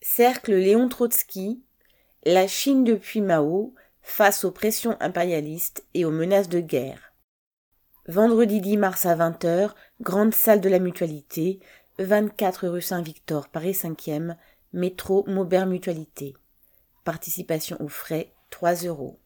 Cercle Léon Trotsky, la Chine depuis Mao face aux pressions impérialistes et aux menaces de guerre. Vendredi 10 mars à 20h, grande salle de la mutualité, 24 rue Saint-Victor, Paris 5e, métro Maubert Mutualité. Participation aux frais, 3 euros.